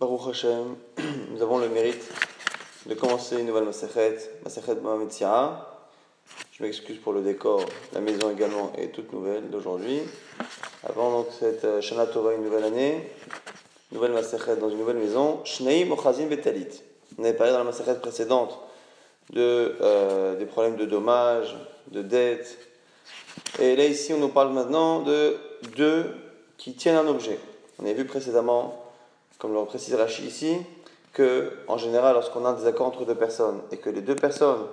Baruch Hashem, nous avons le mérite de commencer une nouvelle Masechet, Masechet Mohamed Je m'excuse pour le décor, la maison également est toute nouvelle d'aujourd'hui. Avant donc cette euh, Shana Torah, une nouvelle année, nouvelle Masechet dans une nouvelle maison, Shnei Mochazim Betalit. On avait parlé dans la Masechet précédente de, euh, des problèmes de dommages, de dettes. Et là ici, on nous parle maintenant de deux qui tiennent un objet. On avait vu précédemment comme le précise Rachid ici, que en général, lorsqu'on a un désaccord entre deux personnes et que les deux personnes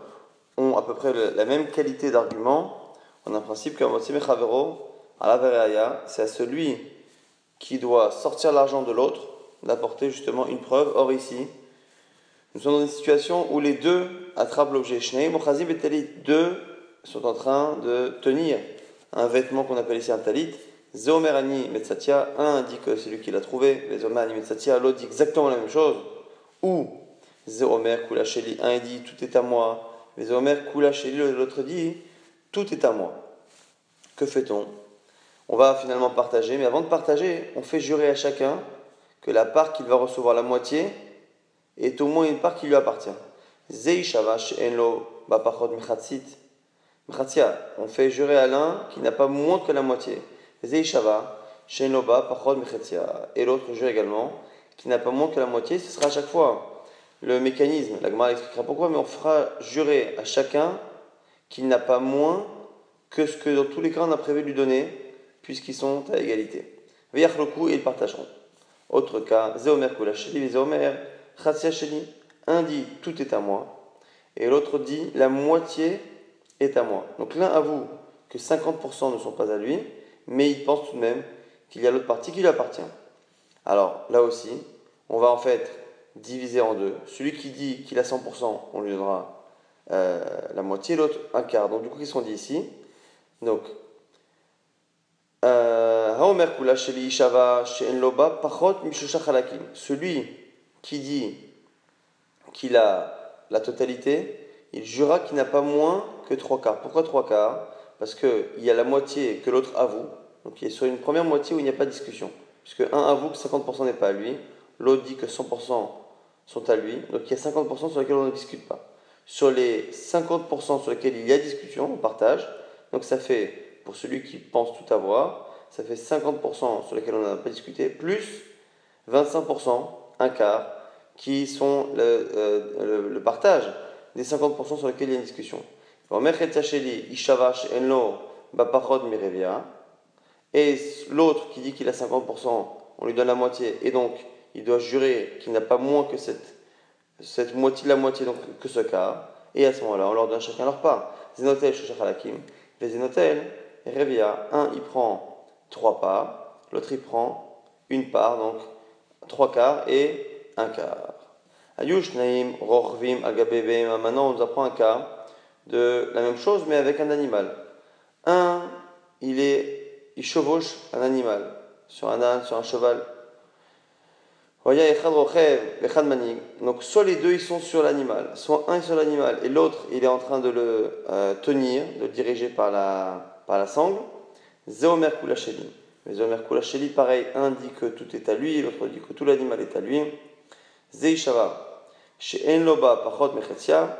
ont à peu près la même qualité d'argument, on a un principe que à la c'est à celui qui doit sortir l'argent de l'autre d'apporter justement une preuve. Or ici, nous sommes dans une situation où les deux attrapent l'objet. Deux sont en train de tenir un vêtement qu'on appelle ici un talit Zeomerani Metsatia, un dit que c'est lui qui l'a trouvé, Zeomerani Metsatia, l'autre dit exactement la même chose. Ou Zeomer Kulacheli, un dit tout est à moi, Zeomer Kulacheli, l'autre dit tout est à moi. Que fait-on? On va finalement partager, mais avant de partager, on fait jurer à chacun que la part qu'il va recevoir, la moitié, est au moins une part qui lui appartient. Zeishavash Enlo Bapachot Mechatsit. On fait jurer à l'un qui n'a pas moins que la moitié. Et l'autre jure également, qui n'a pas moins que la moitié, ce sera à chaque fois le mécanisme. La Gemara expliquera pourquoi, mais on fera jurer à chacun qu'il n'a pas moins que ce que dans tous les cas on a prévu de lui donner, puisqu'ils sont à égalité. et ils partageront. Autre cas, Zéomer Kulasheli, Zéomer Sheli. Un dit tout est à moi, et l'autre dit la moitié est à moi. Donc l'un avoue que 50% ne sont pas à lui, mais il pense tout de même qu'il y a l'autre partie qui lui appartient. Alors là aussi, on va en fait diviser en deux. Celui qui dit qu'il a 100%, on lui donnera euh, la moitié, l'autre un quart. Donc du coup, qu'est-ce qu'on dit ici? Donc, euh, celui qui dit qu'il a la totalité, il jura qu'il n'a pas moins que trois quarts. Pourquoi trois quarts? Parce qu'il y a la moitié que l'autre avoue. Donc il est sur une première moitié où il n'y a pas de discussion. Puisque un avoue que 50% n'est pas à lui, l'autre dit que 100% sont à lui. Donc il y a 50% sur lesquels on ne discute pas. Sur les 50% sur lesquels il y a discussion, on partage. Donc ça fait, pour celui qui pense tout avoir, ça fait 50% sur lesquels on n'a pas discuté, plus 25%, un quart, qui sont le, euh, le partage des 50% sur lesquels il y a une discussion. Et l'autre qui dit qu'il a 50%, on lui donne la moitié, et donc il doit jurer qu'il n'a pas moins que cette, cette moitié, la moitié donc, que ce cas. Et à ce moment-là, on leur donne chacun leur part. Zenotel, Shachalakim. Les Zenotel, Revia, un il prend trois parts, l'autre il prend une part, donc trois quarts et un quart. Ayush Naim, Rorvim, Agabebem. Maintenant, on nous apprend un cas de la même chose, mais avec un animal. Un, il, est, il chevauche un animal, sur un âne, sur un cheval. Donc soit les deux ils sont sur l'animal, soit un est sur l'animal et l'autre il est en train de le euh, tenir, de le diriger par la, par la sangle. Zéomer kulacheli. Zéomer kulacheli, pareil, un dit que tout est à lui, l'autre dit que tout l'animal est à lui. Zeishava. Chez Enloba pachot mechetia.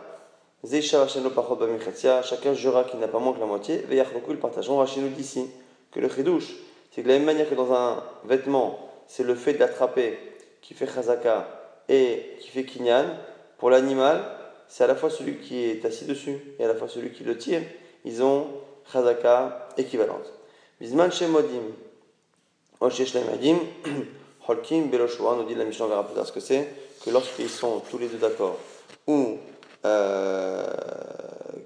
Chacun jura qu'il n'a pas moins que la moitié. ils partageront. Rachid nous dit ici que le chidouche, c'est de la même manière que dans un vêtement, c'est le fait d'attraper qui fait chazaka et qui fait kinyan. Pour l'animal, c'est à la fois celui qui est assis dessus et à la fois celui qui le tire. Ils ont chazaka équivalente. Bisman shemodim. Holkim Beloshua nous dit la Mishnah, on verra plus tard ce que c'est, que lorsqu'ils sont tous les deux d'accord, ou euh,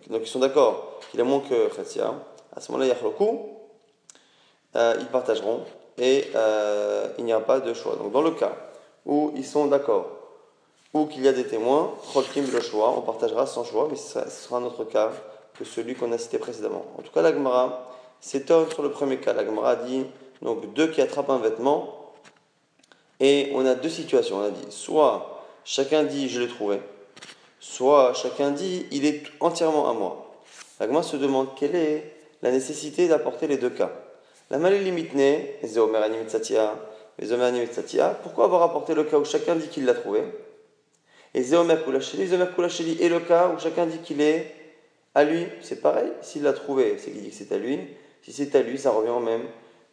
donc ils sont d'accord qu'il a moins que Khatia. À ce moment-là, Yachloku, euh, ils partageront et euh, il n'y a pas de choix. Donc dans le cas où ils sont d'accord ou qu'il y a des témoins, le choix, on partagera sans choix, mais ce sera, un autre cas que celui qu'on a cité précédemment. En tout cas, l'Agmara s'étonne sur le premier cas. L'Agmara dit donc deux qui attrapent un vêtement et on a deux situations. On a dit soit chacun dit je l'ai trouvé, soit chacun dit il est entièrement à moi. L'agma se demande quelle est la nécessité d'apporter les deux cas. La malélimitne, Pourquoi avoir apporté le cas où chacun dit qu'il l'a trouvé? Et Zéomer Kulacheli, Zéomer Kulacheli est le cas où chacun dit qu'il est à lui. C'est pareil, s'il l'a trouvé, c'est qu'il dit que c'est à lui. Si c'est à lui, ça revient au même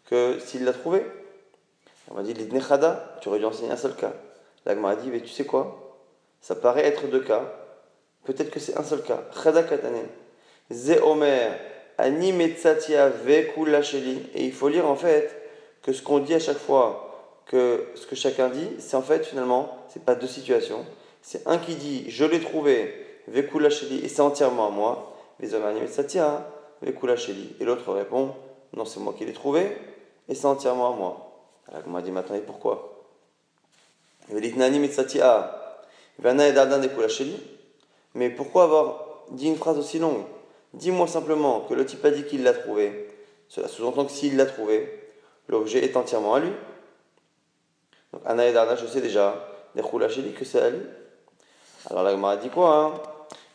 que s'il l'a trouvé. On m'a dit, l'idnechada, tu aurais dû enseigner un seul cas. L'agma a dit, mais tu sais quoi? Ça paraît être deux cas. Peut-être que c'est un seul cas. Chada katanen. Ze ani metzatia vekulacheli. Et il faut lire en fait que ce qu'on dit à chaque fois, que ce que chacun dit, c'est en fait finalement, c'est pas deux situations. C'est un qui dit, je l'ai trouvé, vekulacheli, et c'est entièrement à moi. Ani metzatia, vekulacheli. Et l'autre répond, non, c'est moi qui l'ai trouvé, et c'est entièrement à moi. Alors on m'a dit maintenant, et pourquoi? Mais pourquoi avoir dit une phrase aussi longue? Dis-moi simplement que le type a dit qu'il l'a trouvé. Cela sous-entend que s'il l'a trouvé, l'objet est entièrement à lui. Donc, Anna je sais déjà, que c'est à lui. Alors la a dit quoi hein?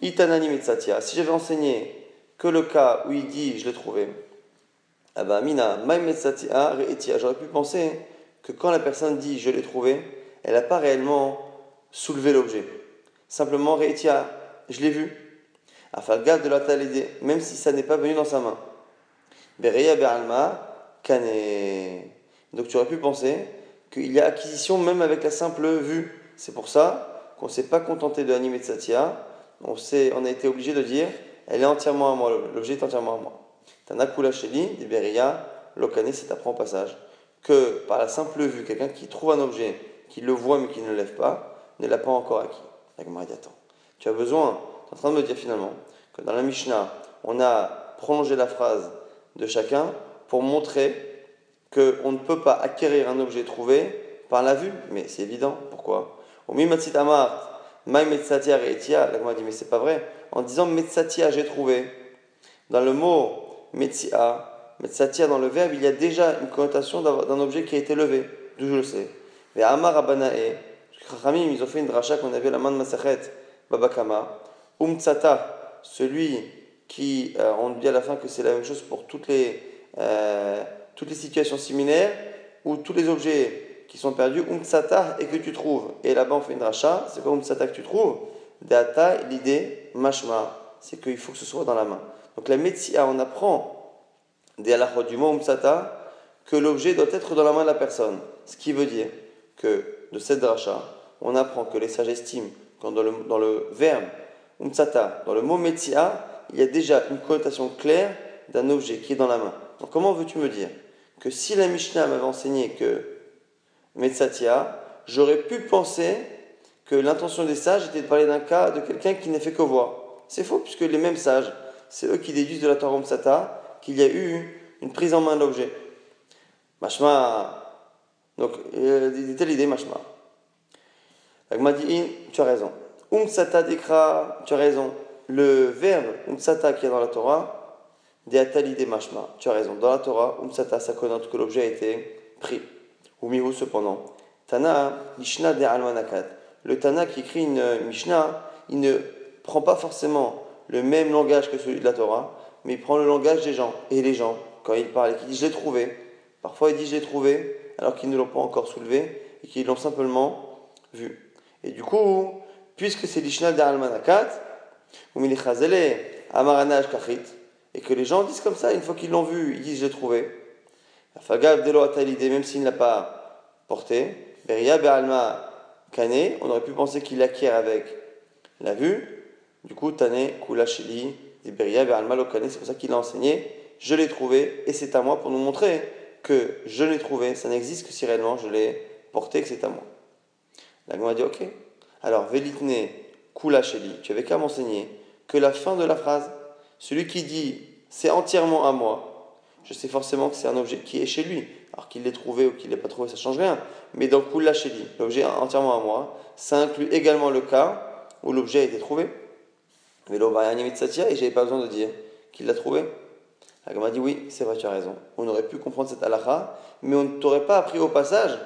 Itanani Mitsatia. Si j'avais enseigné que le cas où il dit je l'ai trouvé, ah ben, Mina, j'aurais pu penser que quand la personne dit je l'ai trouvé, elle n'a pas réellement soulevé l'objet. Simplement, Reitia, je l'ai vu. Afalgav de la talidé, même si ça n'est pas venu dans sa main. Bereya Beralma, Kane. Donc tu aurais pu penser qu'il y a acquisition même avec la simple vue. C'est pour ça qu'on ne s'est pas contenté de animer de Satya. On, a été obligé de dire elle est entièrement à moi, l'objet est entièrement à moi. Tanakula Sheli, Beria, Lokane, c'est apprend au passage que par la simple vue, quelqu'un qui trouve un objet, qui le voit mais qui ne le lève pas, ne l'a pas encore acquis. Tu as besoin, tu es en train de me dire finalement, que dans la Mishnah, on a prolongé la phrase de chacun pour montrer qu'on ne peut pas acquérir un objet trouvé par la vue. Mais c'est évident. Pourquoi? Au Mimatsit Amart, Mai Metsatia Reitia, la dit, mais c'est pas vrai. En disant Metsatia, j'ai trouvé, dans le mot Metsia, Metsatia dans le verbe, il y a déjà une connotation d'un objet qui a été levé. D'où je le sais. Mais Amar Abanae, ils ont fait une dracha qu'on avait la main de Masachet, Babakama. Umtsata, celui qui, euh, on dit à la fin que c'est la même chose pour toutes les, euh, toutes les situations similaires, ou tous les objets qui sont perdus, Umtsata, et que tu trouves. Et là-bas, on fait une dracha, c'est quoi Umtsata que tu trouves? Data, l'idée, mashma, c'est qu'il faut que ce soit dans la main. Donc la Metsia, on apprend des halachot du mot umsata, que l'objet doit être dans la main de la personne. Ce qui veut dire que de cette dracha, on apprend que les sages estiment quand dans le, dans le verbe dans le mot metia, il y a déjà une connotation claire d'un objet qui est dans la main. Comment veux-tu me dire que si la Mishnah m'avait enseigné que metsatia, j'aurais pu penser que l'intention des sages était de parler d'un cas de quelqu'un qui n'a fait que voir. C'est faux, puisque les mêmes sages, c'est eux qui déduisent de la Torah Umsata qu'il y a eu une prise en main de l'objet. Mashma. Donc, euh, telle idée, Mashma. dit, tu as raison. Umsata dekra, tu as raison. Le verbe umsata qui est dans la Torah, de mashma. Tu as raison. Dans la Torah, umsata, ça connote que l'objet a été pris. Ou mihu cependant. Tana, Mishnah de almanakat. Le Tana qui écrit une Mishnah, il ne prend pas forcément le même langage que celui de la Torah, mais il prend le langage des gens. Et les gens, quand ils parlent et qu'ils disent je l'ai trouvé, parfois ils disent je l'ai trouvé, alors qu'ils ne l'ont pas encore soulevé et qu'ils l'ont simplement vu. Et du coup, puisque c'est l'Ishnal d'Al-Manakat, ou Amaranaj Kachit, et que les gens disent comme ça, une fois qu'ils l'ont vu, ils disent je l'ai trouvé. Fagav Delo l'idée, même s'il ne l'a pas porté, Beria Be'alma Kane, on aurait pu penser qu'il l'acquiert avec la vue. Du coup, Tane Kula Sheli, c'est pour ça qu'il a enseigné. Je l'ai trouvé et c'est à moi pour nous montrer que je l'ai trouvé. Ça n'existe que si réellement je l'ai porté que c'est à moi. La dit Ok. Alors, Velitne Kula Sheli, tu avais qu'à m'enseigner que la fin de la phrase, celui qui dit c'est entièrement à moi, je sais forcément que c'est un objet qui est chez lui. Alors qu'il l'ait trouvé ou qu'il l'ait pas trouvé, ça change rien. Mais dans Kula Sheli, l'objet entièrement à moi, ça inclut également le cas où l'objet a été trouvé. Mais et j'avais pas besoin de dire qu'il l'a trouvé. La m'a dit oui, c'est vrai, tu as raison. On aurait pu comprendre cette halakha, mais on ne t'aurait pas appris au passage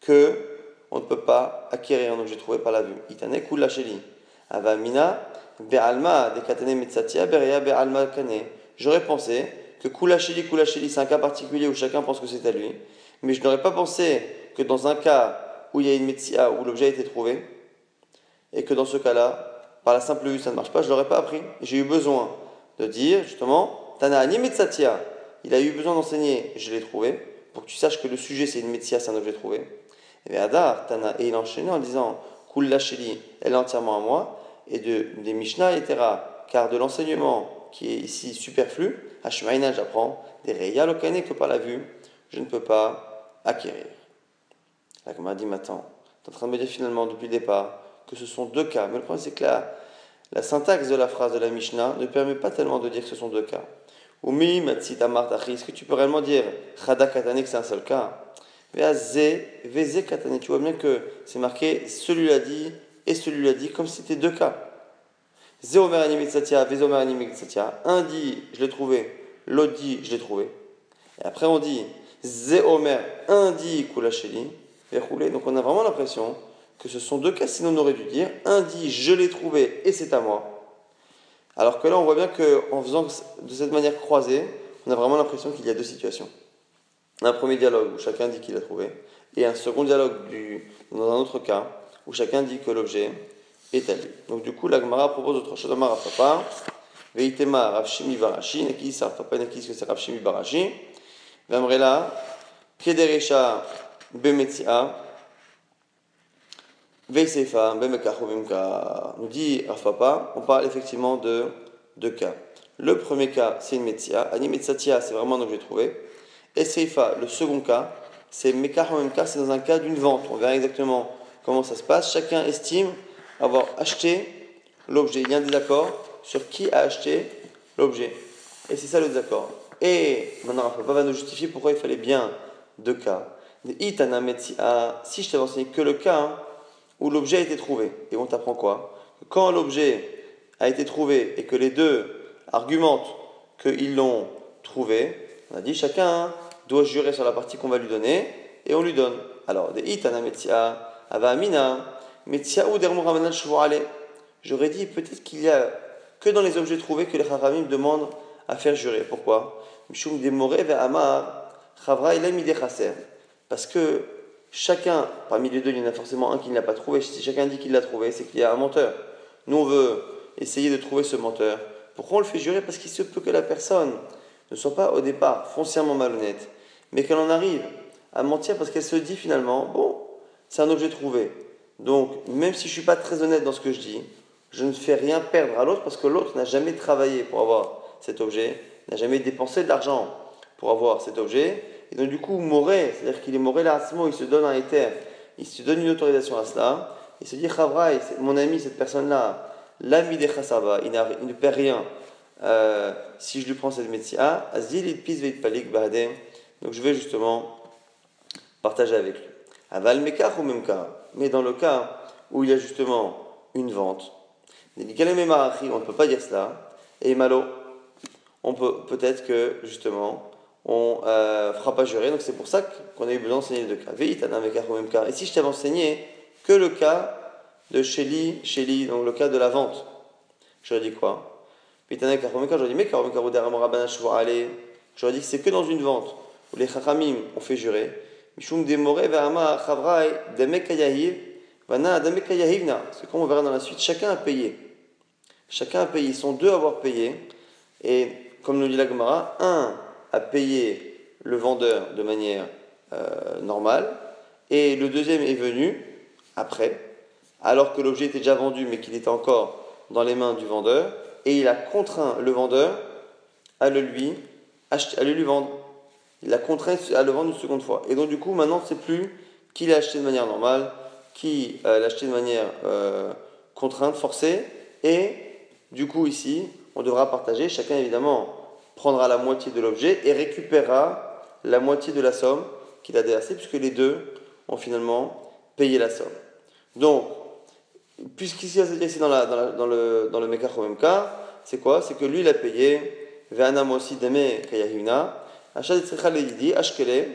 que on ne peut pas acquérir un objet trouvé par la vue. Itane kula sheli. Avamina be'alma dekatane metzatia beria be'alma kane. J'aurais pensé que kula sheli kula sheli c'est un cas particulier où chacun pense que c'est à lui, mais je n'aurais pas pensé que dans un cas où il y a une métia, où l'objet a été trouvé, et que dans ce cas-là, par la simple vue, ça ne marche pas, je l'aurais pas appris. J'ai eu besoin de dire, justement, Tana Animetsatia, il a eu besoin d'enseigner, je l'ai trouvé, pour que tu saches que le sujet c'est une métia, c'est un objet trouvé. Et Adar, Tana, et il enchaînait en disant, Kul Sheli, elle est entièrement à moi, et de, des Mishnah, etc. Car de l'enseignement qui est ici superflu, Hashmaïna, j'apprends, des Reya que par la vue, je ne peux pas acquérir. La dit, maintenant, tu es en train de me dire finalement depuis le départ que ce sont deux cas. Mais le problème, c'est que la, la syntaxe de la phrase de la Mishnah ne permet pas tellement de dire que ce sont deux cas. Umi, est-ce que tu peux réellement dire Chada Katane que c'est un seul cas? Tu vois bien que c'est marqué celui-là dit et celui-là dit comme si c'était deux cas. Un dit je l'ai trouvé, l'autre dit je l'ai trouvé. Et après on dit un dit Kulacheli, donc on a vraiment l'impression que ce sont deux cas, sinon on aurait dû dire un dit je l'ai trouvé et c'est à moi. Alors que là, on voit bien qu'en faisant de cette manière croisée, on a vraiment l'impression qu'il y a deux situations. Un premier dialogue où chacun dit qu'il a trouvé, et un second dialogue dans un autre cas où chacun dit que l'objet est à. Donc du coup, la Gemara propose autre chose. Amar Papa, Veitema Ravshimi Barashi, Neki que Barashi, Vamrela, Kederesha Bemekachobimka, nous dit Rafapa, on parle effectivement de deux cas. Le premier cas, c'est une Metsia. Animetsatia, c'est vraiment un objet trouvé. Et Seifa, le second cas, c'est Mekachobimka, c'est dans un cas d'une vente. On verra exactement comment ça se passe. Chacun estime avoir acheté l'objet. Il y a un désaccord sur qui a acheté l'objet. Et c'est ça le désaccord. Et maintenant, Rafapa va nous justifier pourquoi il fallait bien deux cas. Si je t'avais enseigné que le cas, hein, où l'objet a été trouvé. Et on t'apprend quoi? Quand l'objet a été trouvé et que les deux argumentent qu'ils l'ont trouvé, on a dit chacun doit jurer sur la partie qu'on va lui donner et on lui donne. Alors, des itana metia, ava amina, metia ou J'aurais dit peut-être qu'il y a que dans les objets trouvés que les haramim demandent à faire jurer. Pourquoi? Parce que chacun, parmi les deux, il y en a forcément un qui ne l'a pas trouvé. Si chacun dit qu'il l'a trouvé, c'est qu'il y a un menteur. Nous, on veut essayer de trouver ce menteur. Pourquoi on le fait jurer? Parce qu'il se peut que la personne ne soit pas au départ foncièrement malhonnête, mais qu'elle en arrive à mentir parce qu'elle se dit finalement, bon, c'est un objet trouvé. Donc, même si je ne suis pas très honnête dans ce que je dis, je ne fais rien perdre à l'autre parce que l'autre n'a jamais travaillé pour avoir cet objet, n'a jamais dépensé de l'argent pour avoir cet objet, et donc, du coup, moré, c'est-à-dire qu'il est moré là, il se donne un éther, il se donne une autorisation à cela. Il se dit, Chavraï, mon ami, cette personne-là, l'ami des Chassava, il, il, ne perd rien. Euh, si je lui prends cette métier, Azil, il pisse, palik, Donc, je vais justement partager avec lui. Aval, ou même Mais dans le cas où il y a justement une vente, on ne peut pas dire cela. Et malo, on peut peut-être que justement on ne euh, fera pas jurer. Donc c'est pour ça qu'on a eu besoin d'enseigner les deux cas. Et si je t'avais enseigné que le cas de Shelly, donc le cas de la vente, j'aurais dit quoi? J'aurais dit, que c'est que dans une vente où les chachamim ont fait jurer. C'est comme on verra dans la suite, chacun a payé. Chacun a payé. Ils sont deux à avoir payé. Et comme nous dit la Gemara, un a payé le vendeur de manière euh, normale, et le deuxième est venu après, alors que l'objet était déjà vendu mais qu'il était encore dans les mains du vendeur, et il a contraint le vendeur à le lui, acheter, à le lui vendre. Il l'a contraint à le vendre une seconde fois. Et donc du coup, maintenant, c'est plus qui l'a acheté de manière normale, qui euh, l'a acheté de manière euh, contrainte, forcée, et du coup ici, on devra partager, chacun évidemment prendra la moitié de l'objet et récupérera la moitié de la somme qu'il a déversée, puisque les deux ont finalement payé la somme. Donc, puisqu'ici, ici dans, la, dans, la, dans le, dans le c'est quoi? C'est que lui, il a payé aussi deme Achat de Ashkele,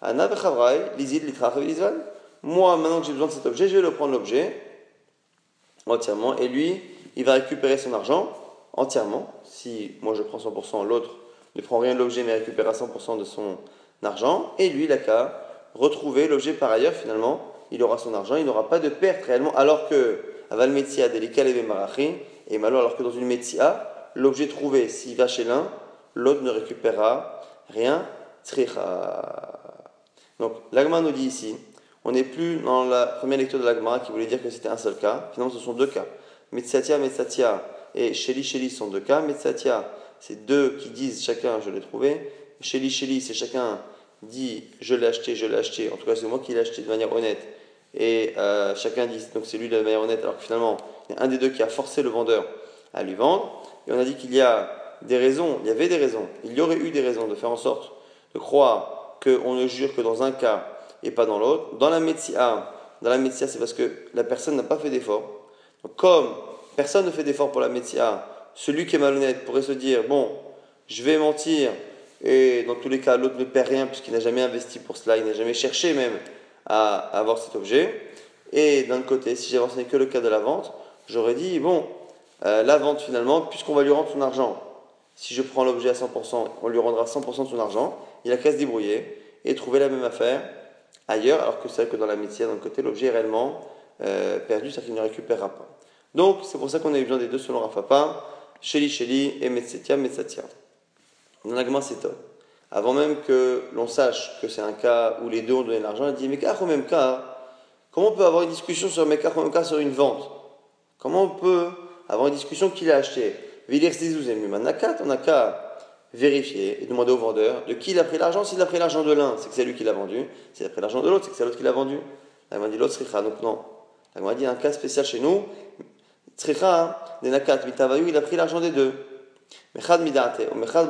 Ana vechavrai, Lizid Moi, maintenant que j'ai besoin de cet objet, je vais le prendre l'objet entièrement, et lui, il va récupérer son argent entièrement. Si moi je prends 100%, l'autre ne prend rien de l'objet mais récupère à 100% de son argent. Et lui, il a qu'à retrouver l'objet par ailleurs, finalement, il aura son argent, il n'aura pas de perte réellement, alors que Aval Marachi, et malheur, alors que dans une Metzia, l'objet trouvé, s'il va chez l'un, l'autre ne récupérera rien. Donc, l'Agma nous dit ici, on n'est plus dans la première lecture de l'Agma qui voulait dire que c'était un seul cas. Finalement, ce sont deux cas. Metsatia, Metsatia et Sheli, Sheli sont deux cas. Metsatia, c'est deux qui disent chacun je l'ai trouvé. Sheli, Sheli, c'est chacun dit je l'ai acheté, je l'ai acheté. En tout cas, c'est moi qui l'ai acheté de manière honnête. Et euh, chacun dit donc c'est lui manière honnête, alors que finalement, il y a un des deux qui a forcé le vendeur à lui vendre. Et on a dit qu'il y a des raisons, il y avait des raisons, il y aurait eu des raisons de faire en sorte de croire qu'on ne jure que dans un cas et pas dans l'autre. Dans la médecia, dans la médecia, c'est parce que la personne n'a pas fait d'effort. comme personne ne fait d'effort pour la médecia, celui qui est malhonnête pourrait se dire bon, je vais mentir et dans tous les cas l'autre ne perd rien puisqu'il n'a jamais investi pour cela, il n'a jamais cherché même à avoir cet objet. Et d'un côté, si j'avais enseigné que le cas de la vente, j'aurais dit bon, euh, la vente finalement, puisqu'on va lui rendre son argent, si je prends l'objet à 100%, on lui rendra 100% de son argent, il a qu'à se débrouiller et trouver la même affaire ailleurs, alors que c'est vrai que dans la médecine, d'un côté, l'objet est réellement euh, perdu, c'est-à-dire qu'il ne récupérera pas. Donc, c'est pour ça qu'on a eu besoin des deux selon Rafapa, Sheli Sheli et Metsetia Metsatia. Dans c'est Avant même que l'on sache que c'est un cas où les deux ont donné l'argent, il dit Mais car au même cas, comment on peut avoir une discussion sur même cas sur une vente? Comment on peut avoir une discussion qu'il a acheté? On n'a qu'à vérifier et demander au vendeur de qui il a pris l'argent. S'il a pris l'argent de l'un, c'est que c'est lui qui l'a vendu. S'il a pris l'argent de l'autre, c'est que c'est l'autre qui l'a vendu. La dit l'autre donc non. La dit un cas spécial chez nous. Sricha, mitavayu, il a pris l'argent des deux. Mechad midate, mechad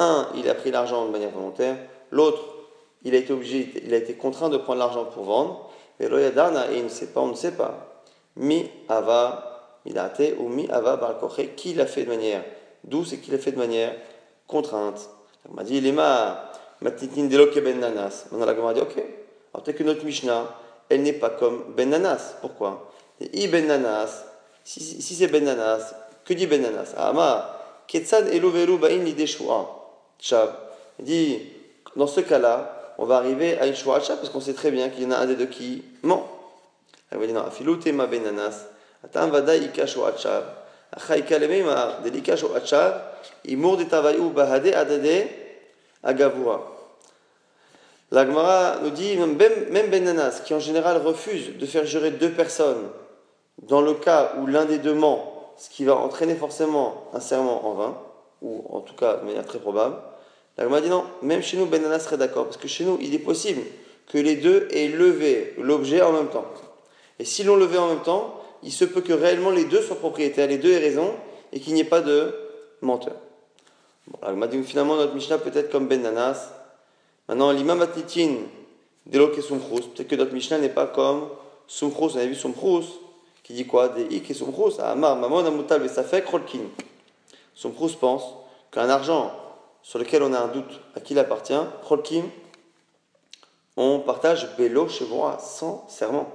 Un, il a pris l'argent de manière volontaire. L'autre, il a été obligé, il a été contraint de prendre l'argent pour vendre. Mais loyadana, et il ne sait pas, on ne sait pas. Mi ava été ou mi ava qui l'a fait de manière douce et qui l'a fait de manière contrainte? On m'a dit, lema matnitin deloke ben nanas. La Gemara dit, ok. Alors peut-être que notre Mishnah, elle n'est pas comme ben nanas. Pourquoi? I ben nanas. Si, c'est ben nanas, que dit ben nanas? Ama ketzad eloveru ba'in lideshua. Tchab. Il dit, dans ce cas-là, on va arriver à une Shua parce qu'on sait très bien qu'il y en a un des deux qui ment. Elle va dire, non, ma benanas, Atam vada ika ma imur de bahade adade agavura. La Gemara nous dit, même Benanas, qui en général refuse de faire jurer deux personnes, dans le cas où l'un des deux ment, ce qui va entraîner forcément un serment en vain, ou en tout cas de manière très probable, la dit non, même chez nous, Ben Nanas serait d'accord, parce que chez nous, il est possible que les deux aient levé l'objet en même temps. Et si l'on levait en même temps, il se peut que réellement les deux soient propriétaires, les deux aient raison, et qu'il n'y ait pas de menteur. Bon, alors, finalement, notre Mishnah peut être comme Ben Nanas. Maintenant, l'imam Atnitin, Delo et Sumchrous, peut-être que notre Mishnah n'est pas comme Sumchrous, on avait vu Sumchrous, qui dit quoi? Des ik et Sumchrous, Amar, Mamon, Amutal, Vesafek, Rolkin. Sumchrous pense qu'un argent sur lequel on a un doute à qui il appartient, Rolkin, on partage Bélo chez moi sans serment.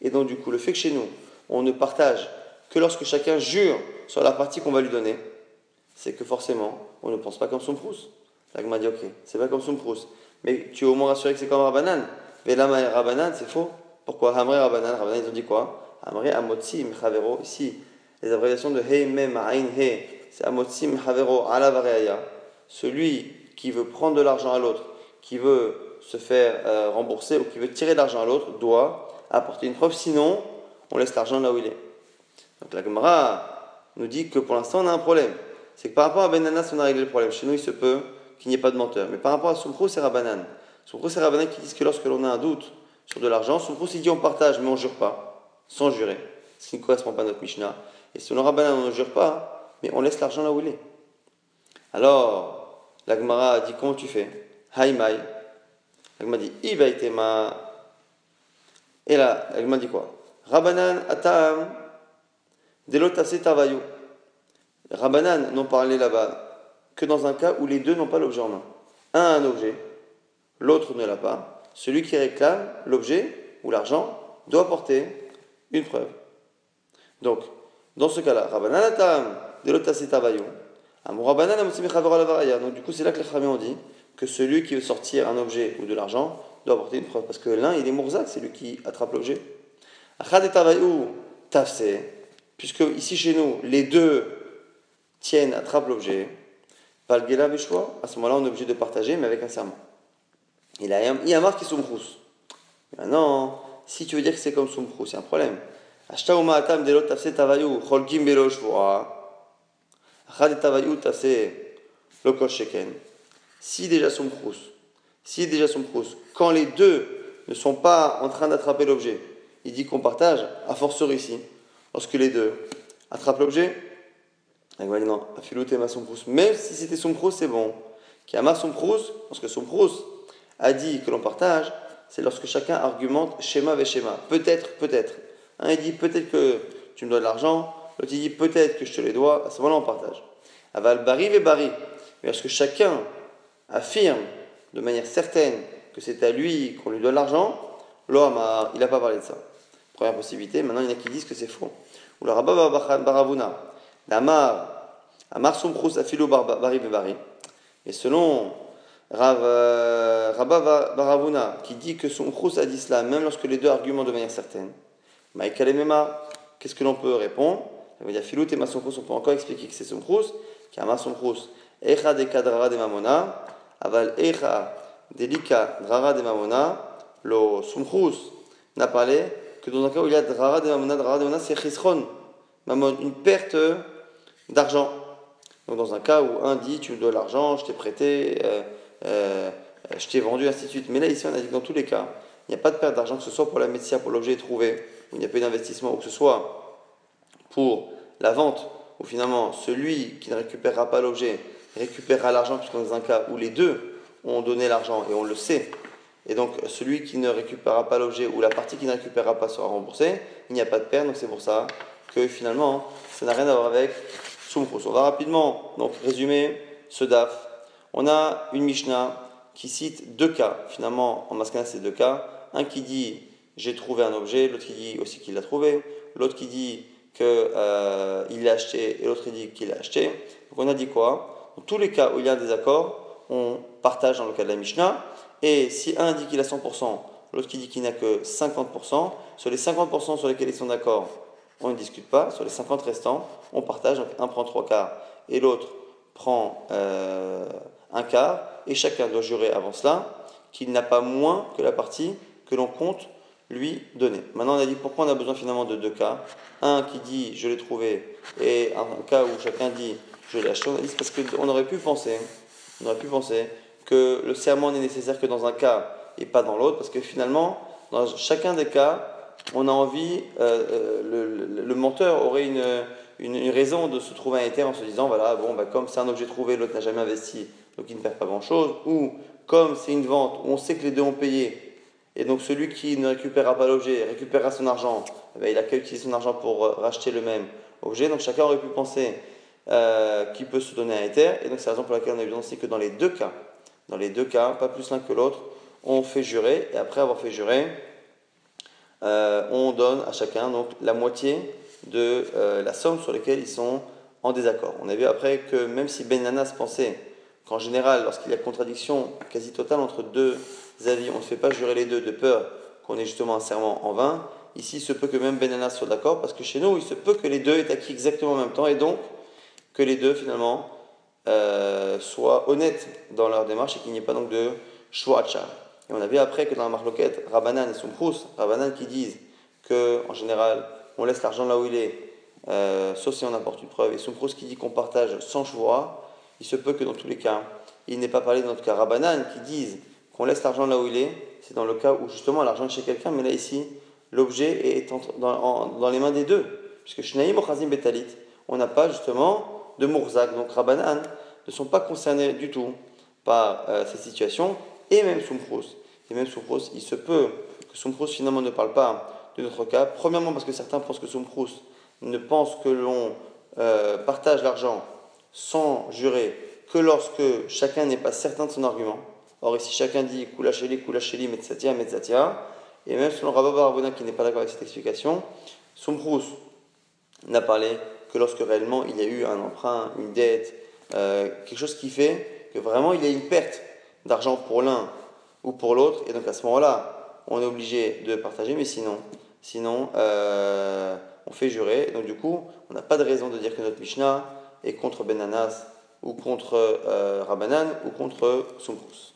Et donc, du coup, le fait que chez nous, on ne partage que lorsque chacun jure sur la partie qu'on va lui donner, c'est que forcément, on ne pense pas comme son prous. m'a dit, ok, c'est pas comme son prous. Mais tu es au moins rassuré que c'est comme Rabbanan. Mais là, Rabbanan, c'est faux. Pourquoi? Hamre Rabbanan Rabbanan, ils ont dit quoi? Hamre Amotsi Mchavero. Ici, les abréviations de He, Mem, Ain, He, c'est Amotsi Mchavero, Ala Celui qui veut prendre de l'argent à l'autre, qui veut se faire euh, rembourser ou qui veut tirer de l'argent à l'autre, doit apporter une preuve. Sinon, on laisse l'argent là où il est. Donc la Gemara nous dit que pour l'instant on a un problème. C'est que par rapport à Benanas, on a réglé le problème. Chez nous, il se peut qu'il n'y ait pas de menteur. Mais par rapport à Soumprou, c'est Rabanan. Soumprou, c'est Rabanan qui disent que lorsque l'on a un doute sur de l'argent, Soumprou, il dit on partage, mais on ne jure pas, sans jurer. Ce qui ne correspond pas à notre Mishnah. Et selon Rabanan, on ne jure pas, mais on laisse l'argent là où il est. Alors, la Gemara a dit comment tu fais? Haïmaï. La Gemara dit Ibaïtema. Et là, la Gemara dit quoi? Rabanan atam delotase tavayu. Rabanan n'ont parlé là-bas que dans un cas où les deux n'ont pas l'objet en main. Un a un objet, l'autre ne l'a pas. Celui qui réclame l'objet ou l'argent doit porter une preuve. Donc, dans ce cas-là, Rabanan atam delotase tavayu. Donc, du coup, c'est là que les Khamé ont dit que celui qui veut sortir un objet ou de l'argent doit apporter une preuve. Parce que l'un, il est Mourzak, c'est lui qui attrape l'objet. Puisque ici chez nous, les deux tiennent, attrapent l'objet. Valgela Beshua, à ce moment-là, on est obligé de partager, mais avec un serment. Il y a marqué Soumchrous. Maintenant, si tu veux dire que c'est comme Soumchrous, c'est un problème. Ashta Uma Atam Delot Tafse Tavayou, Cholgim Belo Shvoa. Achad et Tavayou Tafse Lokosh Sheken. Si déjà Soumchrous, si déjà Soumchrous, quand les deux ne sont pas en train d'attraper l'objet, il dit qu'on partage, à fortiori ici, lorsque les deux attrapent l'objet, non, même si c'était Soumchrous, c'est bon. Qui a Soumchrous, lorsque Soumchrous a dit que l'on partage, c'est lorsque chacun argumente schéma avec schéma. Peut-être, peut-être. Un il dit peut-être que tu me dois de l'argent, l'autre dit peut-être que je te les dois, à ce moment-là on partage. Aval bari et bari. Mais lorsque chacun affirme de manière certaine que c'est à lui qu'on lui doit l'argent, l'homme il n'a pas parlé de ça. Première possibilité. Maintenant, il y en a qui disent que c'est faux. Ou le rabba baravuna, l'amar, amar sumchrus afilo bari bari. Et selon euh, Rabba Baravuna, qui dit que Sumchrus a dit cela, même lorsque les deux argumentent de manière certaine, Maïkalemema, qu'est-ce que l'on peut répondre? Il veut dire Filut et Masumchrus, on peut encore expliquer que c'est Sumchrus, qui a Masumchrus, Echa de Kadrara de Mamona, Aval Echa Delika Drara de Mamona, lo Sumchrus n'a parlé que dans un cas où il y a Drara de Mamona, Drara de Mamona, c'est Chisron, une perte d'argent. Donc dans un cas où un dit tu me dois l'argent, je t'ai prêté, euh, euh, je t'ai vendu, ainsi de suite. Mais là ici on a dit que dans tous les cas, il n'y a pas de perte d'argent, que ce soit pour la médecine, pour l'objet trouvé, où il n'y a pas d'investissement, ou que ce soit pour la vente, où finalement celui qui ne récupérera pas l'objet récupérera l'argent, puisqu'on est dans un cas où les deux ont donné l'argent et on le sait. Et donc celui qui ne récupérera pas l'objet ou la partie qui ne récupérera pas sera remboursée, il n'y a pas de perte, donc c'est pour ça que finalement ça n'a rien à voir avec Soumchrous. On va rapidement donc résumer ce DAF. On a une Mishnah qui cite deux cas, finalement en masculin c'est deux cas. Un qui dit j'ai trouvé un objet, l'autre qui dit aussi qu'il l'a trouvé, l'autre qui dit qu'il euh, l'a acheté et l'autre dit qu'il l'a acheté. Donc on a dit quoi? Dans tous les cas où il y a un désaccord, on partage dans le cas de la Mishnah. Et si un dit qu'il a 100%, l'autre qui dit qu'il n'a que 50%, sur les 50% sur lesquels ils sont d'accord, on ne discute pas. Sur les 50 restants, on partage. Donc un prend trois quarts et l'autre prend euh, un quart. Et chacun doit jurer avant cela qu'il n'a pas moins que la partie que l'on compte lui donner. Maintenant, on a dit pourquoi on a besoin finalement de deux cas? Un qui dit je l'ai trouvé et un cas où chacun dit je l'ai acheté. On a dit parce qu'on aurait pu penser, on aurait pu penser que le serment n'est nécessaire que dans un cas et pas dans l'autre, parce que finalement, dans chacun des cas, on a envie, euh, euh, le, menteur aurait une, une, raison de se trouver un éther en se disant voilà, bon, bah, comme c'est un objet trouvé, l'autre n'a jamais investi, donc il ne perd pas grand chose, ou comme c'est une vente où on sait que les deux ont payé, et donc celui qui ne récupérera pas l'objet récupérera son argent, eh ben, il a qu'à utiliser son argent pour euh, racheter le même objet, donc chacun aurait pu penser qu'il peut se donner un éther, et donc c'est la raison pour laquelle on a évidencié que dans les deux cas, dans les deux cas, pas plus l'un que l'autre, on fait jurer, et après avoir fait jurer, euh, on donne à chacun donc la moitié de euh, la somme sur laquelle ils sont en désaccord. On a vu après que même si Ben Nanas pensait qu'en général, lorsqu'il y a contradiction quasi totale entre deux avis, on ne fait pas jurer les deux de peur qu'on ait justement un serment en vain, ici il se peut que même Ben Nanas soit d'accord, parce que chez nous, il se peut que les deux aient acquis exactement en même temps, et donc que les deux finalement euh, soient honnêtes dans leur démarche et qu'il n'y ait pas donc de à et on a vu après que dans la marloquette, Rabbanan et Soumprous, Rabbanan qui disent que en général, on laisse l'argent là où il est, euh, sauf si on apporte une preuve, et Soumprous qui dit qu'on partage sans choix, il se peut que dans tous les cas, il n'est pas parlé dans notre cas. Rabbanan qui disent qu'on laisse l'argent là où il est, c'est dans le cas où justement l'argent est chez quelqu'un, mais là ici, l'objet est dans, les mains des deux. Puisque Shnaïm Ochazim Betalit, on n'a pas justement de Mourzak. Donc Rabbanan ne sont pas concernés du tout par euh, cette situation et même Soumprous. Et même Soumprous, il se peut que Soumprous finalement ne parle pas de notre cas. Premièrement parce que certains pensent que Soumprous ne pense que l'on euh, partage l'argent sans jurer que lorsque chacun n'est pas certain de son argument. Or, ici, chacun dit Koula Sheli, Koula Sheli, Metzatia, Metzatia. Et même selon Rabba Barabona, qui n'est pas d'accord avec cette explication, Soumprous n'a parlé que lorsque réellement il y a eu un emprunt, une dette, euh, quelque chose qui fait que vraiment il y a une perte d'argent pour l'un ou pour l'autre. Et donc à ce moment-là, on est obligé de partager, mais sinon, sinon euh, on fait jurer. Donc du coup, on n'a pas de raison de dire que notre Mishnah et contre Benanas ou contre euh, ou contre Sumrus.